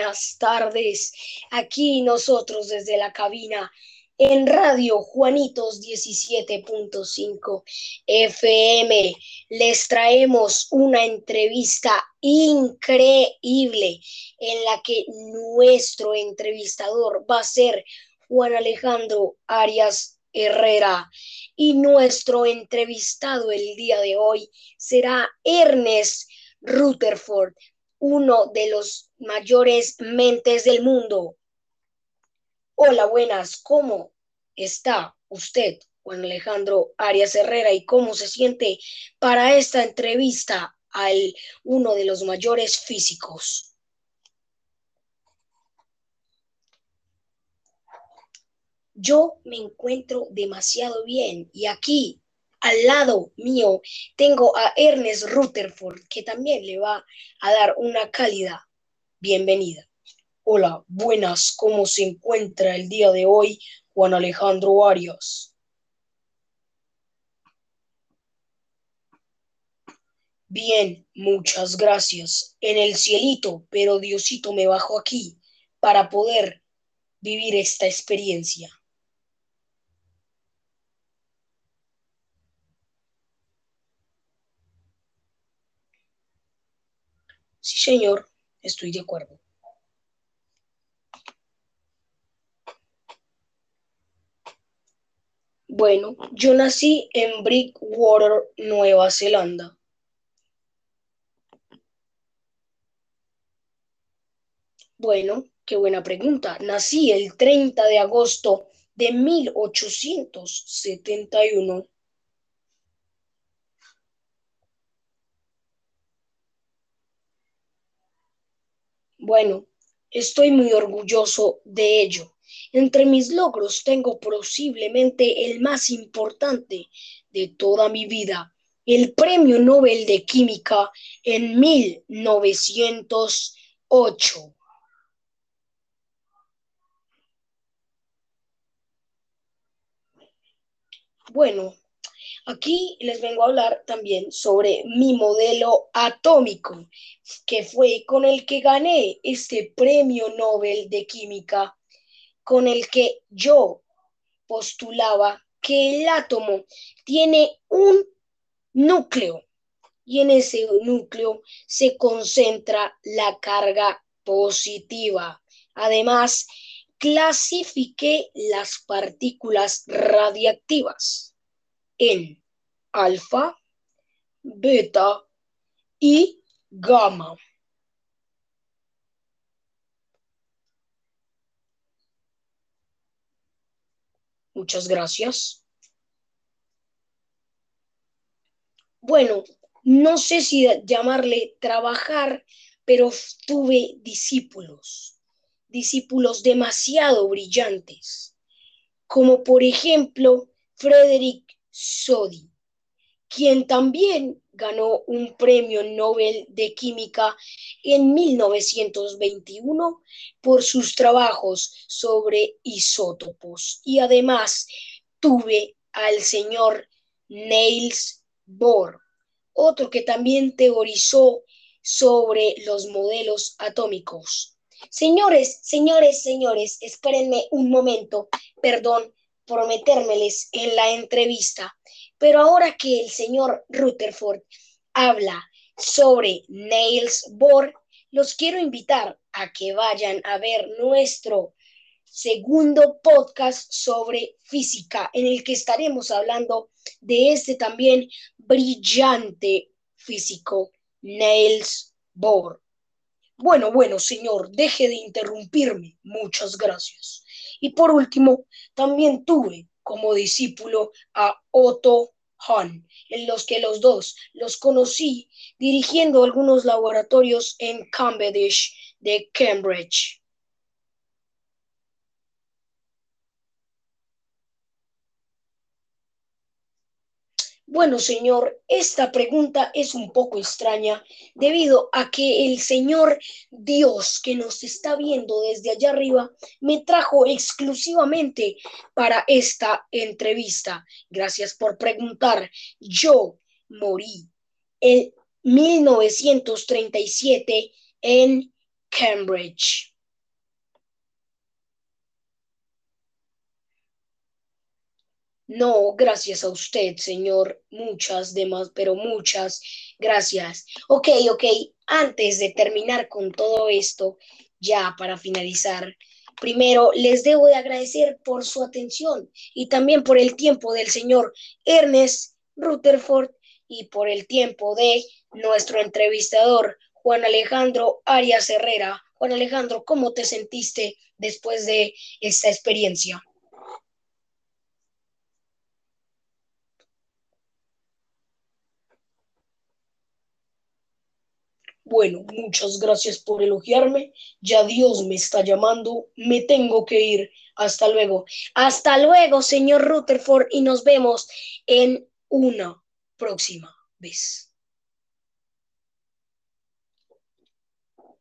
buenas tardes. Aquí nosotros desde la cabina en Radio Juanitos 17.5 FM les traemos una entrevista increíble en la que nuestro entrevistador va a ser Juan Alejandro Arias Herrera. Y nuestro entrevistado el día de hoy será Ernest Rutherford, uno de los mayores mentes del mundo. Hola, buenas, ¿cómo está usted, Juan Alejandro Arias Herrera, y cómo se siente para esta entrevista al uno de los mayores físicos? Yo me encuentro demasiado bien y aquí al lado mío tengo a Ernest Rutherford, que también le va a dar una cálida bienvenida. Hola, buenas, ¿cómo se encuentra el día de hoy Juan Alejandro Arias? Bien, muchas gracias. En el cielito, pero Diosito me bajó aquí para poder vivir esta experiencia. Sí, señor, estoy de acuerdo. Bueno, yo nací en Brickwater, Nueva Zelanda. Bueno, qué buena pregunta. Nací el 30 de agosto de 1871. Bueno, estoy muy orgulloso de ello. Entre mis logros tengo posiblemente el más importante de toda mi vida, el Premio Nobel de Química en 1908. Bueno, Aquí les vengo a hablar también sobre mi modelo atómico, que fue con el que gané este premio Nobel de Química, con el que yo postulaba que el átomo tiene un núcleo y en ese núcleo se concentra la carga positiva. Además, clasifiqué las partículas radiactivas en alfa, beta y gamma. Muchas gracias. Bueno, no sé si llamarle trabajar, pero tuve discípulos, discípulos demasiado brillantes, como por ejemplo Frederick Sodi, quien también ganó un premio Nobel de Química en 1921 por sus trabajos sobre isótopos. Y además tuve al señor Niels Bohr, otro que también teorizó sobre los modelos atómicos. Señores, señores, señores, espérenme un momento, perdón, prometérmeles en la entrevista, pero ahora que el señor Rutherford habla sobre Niels Bohr, los quiero invitar a que vayan a ver nuestro segundo podcast sobre física, en el que estaremos hablando de este también brillante físico, Niels Bohr. Bueno, bueno, señor, deje de interrumpirme. Muchas gracias. Y por último, también tuve como discípulo a Otto Hahn, en los que los dos los conocí dirigiendo algunos laboratorios en Cambridge de Cambridge. Bueno, señor, esta pregunta es un poco extraña debido a que el Señor Dios que nos está viendo desde allá arriba me trajo exclusivamente para esta entrevista. Gracias por preguntar. Yo morí en 1937 en Cambridge. No, gracias a usted, señor. Muchas demás, pero muchas gracias. Ok, ok. Antes de terminar con todo esto, ya para finalizar, primero les debo de agradecer por su atención y también por el tiempo del señor Ernest Rutherford y por el tiempo de nuestro entrevistador Juan Alejandro Arias Herrera. Juan Alejandro, ¿cómo te sentiste después de esta experiencia? Bueno, muchas gracias por elogiarme. Ya Dios me está llamando. Me tengo que ir. Hasta luego. Hasta luego, señor Rutherford, y nos vemos en una próxima vez.